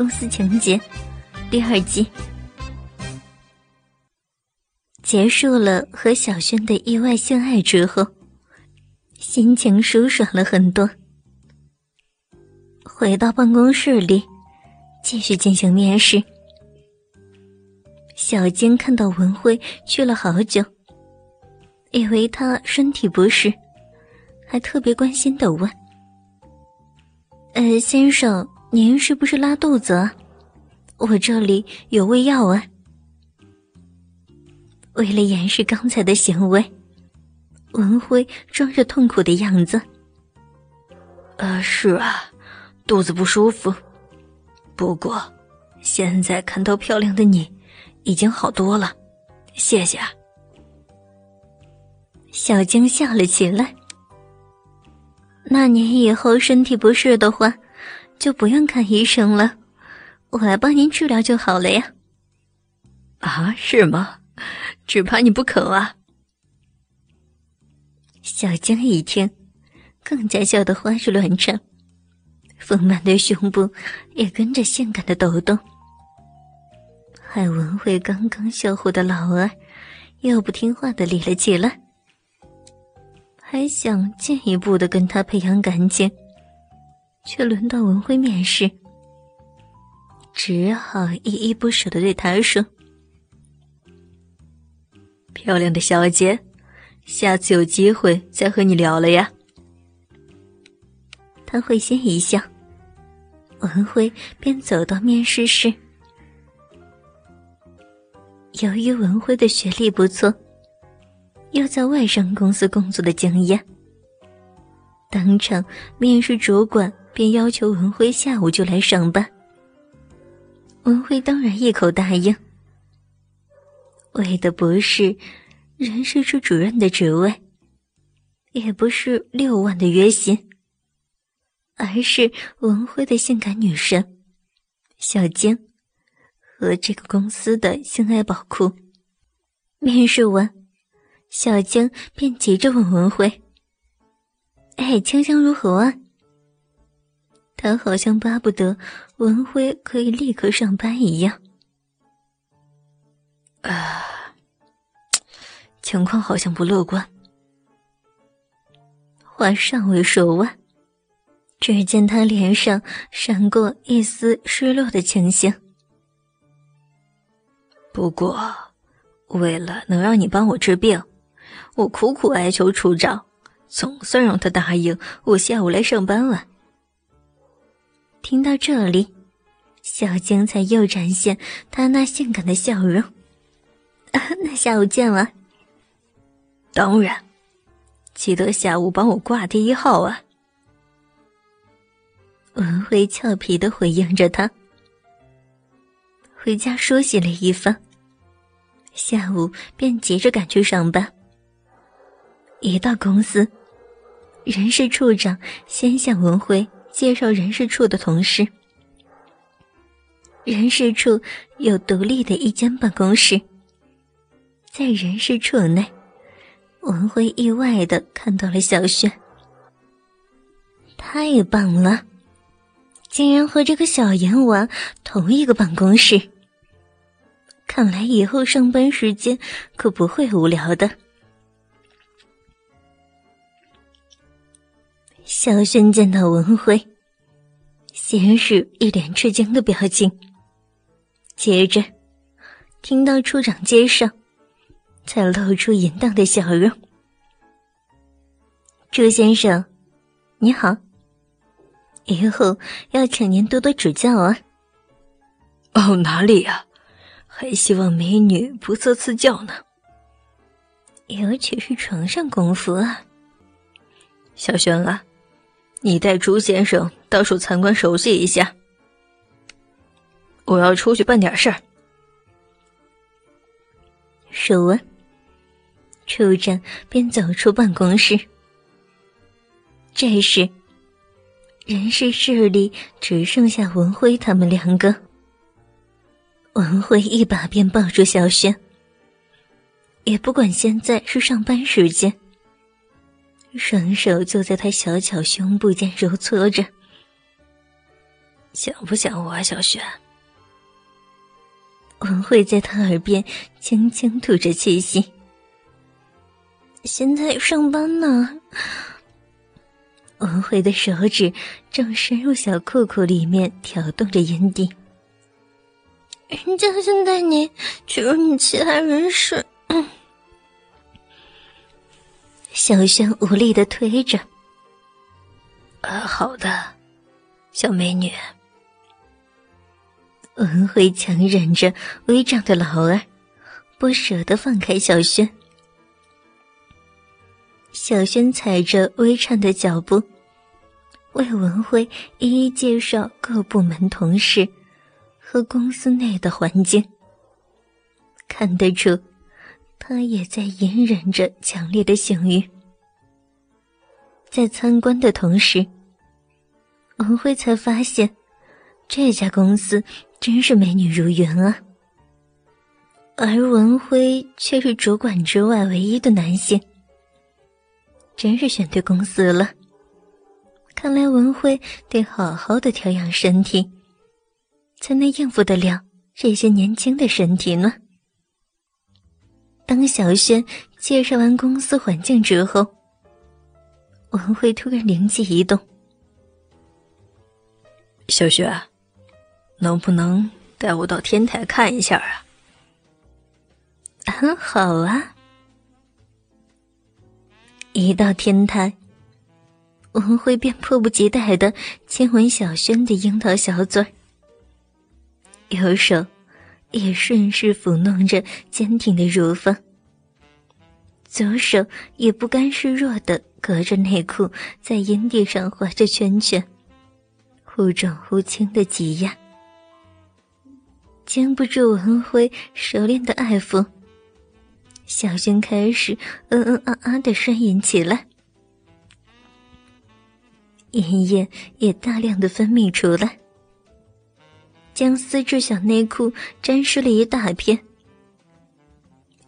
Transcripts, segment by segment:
公司情节》第二季结束了和小轩的意外性爱之后，心情舒爽了很多。回到办公室里，继续进行面试。小金看到文辉去了好久，以为他身体不适，还特别关心的问：“呃，先生，您是不是拉肚子？我这里有胃药啊。”为了掩饰刚才的行为，文辉装着痛苦的样子：“呃，是啊，肚子不舒服。不过，现在看到漂亮的你。”已经好多了，谢谢。小晶笑了起来。那您以后身体不适的话，就不用看医生了，我来帮您治疗就好了呀。啊，是吗？只怕你不肯啊。小江一听，更加笑得花枝乱颤，丰满的胸部也跟着性感的抖动。海文慧刚刚笑乎的老儿，又不听话的理了起来，还想进一步的跟他培养感情，却轮到文辉面试，只好依依不舍的对他说：“漂亮的小姐，下次有机会再和你聊了呀。”他会心一笑，文辉便走到面试室。由于文辉的学历不错，又在外商公司工作的经验，当场面试主管便要求文辉下午就来上班。文辉当然一口答应，为的不是人事处主任的职位，也不是六万的月薪，而是文辉的性感女神小晶。和这个公司的性爱宝库。面试完，小江便急着问文辉：“哎，清香如何啊？”他好像巴不得文辉可以立刻上班一样。啊，情况好像不乐观。话尚未说完，只见他脸上闪过一丝失落的情形。不过，为了能让你帮我治病，我苦苦哀求处长，总算让他答应我下午来上班了。听到这里，小晶才又展现她那性感的笑容。那下午见了。当然，记得下午帮我挂第一号啊。文辉俏皮的回应着他。回家梳洗了一番，下午便急着赶去上班。一到公司，人事处长先向文辉介绍人事处的同事。人事处有独立的一间办公室，在人事处内，文辉意外的看到了小轩。太棒了！竟然和这个小阎王同一个办公室，看来以后上班时间可不会无聊的。小轩见到文辉，先是一脸吃惊的表情，接着听到处长介绍，才露出淫荡的笑容。朱先生，你好。以后要请您多多指教啊！哦，哪里呀？还希望美女不错赐教呢。尤其是床上功夫啊！小轩啊，你带朱先生到处参观熟悉一下。我要出去办点事儿。说完，处长便走出办公室。这时。人事室里只剩下文辉他们两个。文辉一把便抱住小轩，也不管现在是上班时间，双手就在他小巧胸部间揉搓着。想不想我啊，小雪？文慧在他耳边轻轻吐着气息。现在上班呢。文慧的手指正伸入小裤裤里面挑动着阴蒂。人家现在你去入你其他人世。小轩无力的推着。呃，好的，小美女。文慧强忍着微胀的老二，不舍得放开小轩。小轩踩着微颤的脚步，为文辉一一介绍各部门同事和公司内的环境。看得出，他也在隐忍着强烈的性欲。在参观的同时，文辉才发现，这家公司真是美女如云啊。而文辉却是主管之外唯一的男性。真是选对公司了。看来文辉得好好的调养身体，才能应付得了这些年轻的身体呢。当小轩介绍完公司环境之后，文慧突然灵机一动：“小轩，能不能带我到天台看一下啊？”“很好啊。”一到天台，文慧便迫不及待的亲吻小轩的樱桃小嘴，右手也顺势抚弄着坚挺的乳房，左手也不甘示弱的隔着内裤在阴蒂上画着圈圈，忽重忽轻的挤压，经不住文辉熟练的爱抚。小轩开始嗯嗯啊啊的呻吟起来，阴液也大量的分泌出来，将丝质小内裤沾湿了一大片。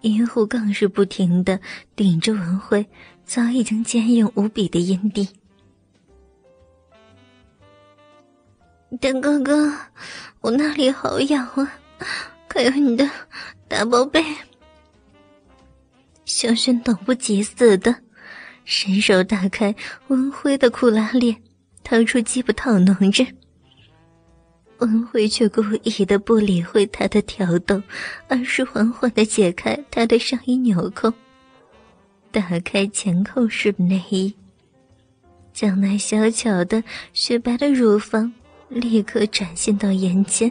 阴户更是不停的顶着文慧早已经坚硬无比的阴蒂。大哥哥，我那里好痒啊，可有你的大宝贝。小轩等不及似的，伸手打开文辉的裤拉链，掏出鸡巴套弄着。文辉却故意的不理会他的挑逗，而是缓缓的解开他的上衣纽扣，打开前扣式内衣，将那小巧的雪白的乳房立刻展现到眼前，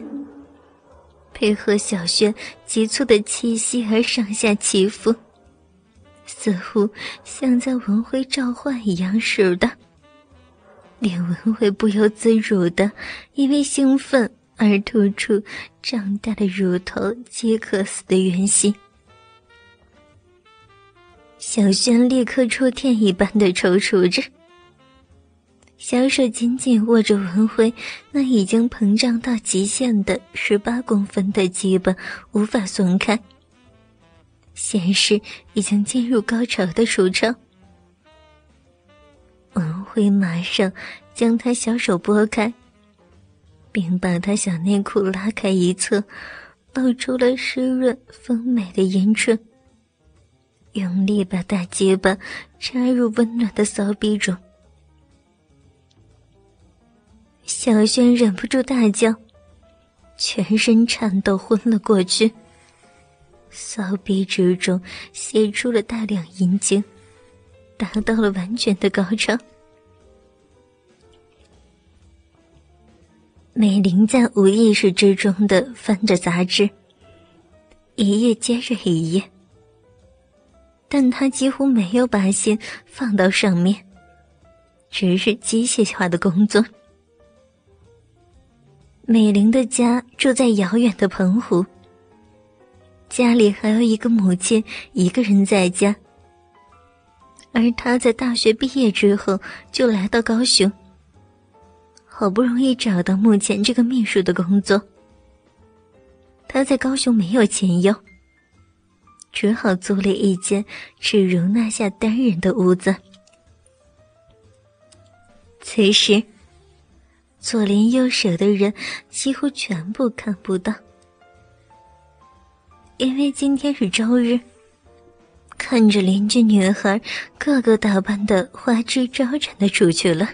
配合小轩急促的气息而上下起伏。似乎像在文辉召唤一样似的，连文辉不由自主的因为兴奋而突出胀大的乳头饥渴死的圆形。小轩立刻触电一般的抽搐着，小手紧紧握着文辉那已经膨胀到极限的十八公分的鸡巴，无法松开。显示已经进入高潮的舒畅，会马上将他小手拨开，并把他小内裤拉开一侧，露出了湿润丰美的阴唇，用力把大鸡巴插入温暖的骚逼中。小轩忍不住大叫，全身颤抖，昏了过去。骚逼之中泄出了大量阴茎，达到了完全的高潮。美玲在无意识之中的翻着杂志，一页接着一页，但她几乎没有把心放到上面，只是机械化的工作。美玲的家住在遥远的澎湖。家里还有一个母亲，一个人在家。而他在大学毕业之后就来到高雄，好不容易找到目前这个秘书的工作。他在高雄没有钱用，只好租了一间只容纳下单人的屋子。此时，左邻右舍的人几乎全部看不到，因为今天是周日。看着邻居女孩个个打扮的花枝招展的出去了。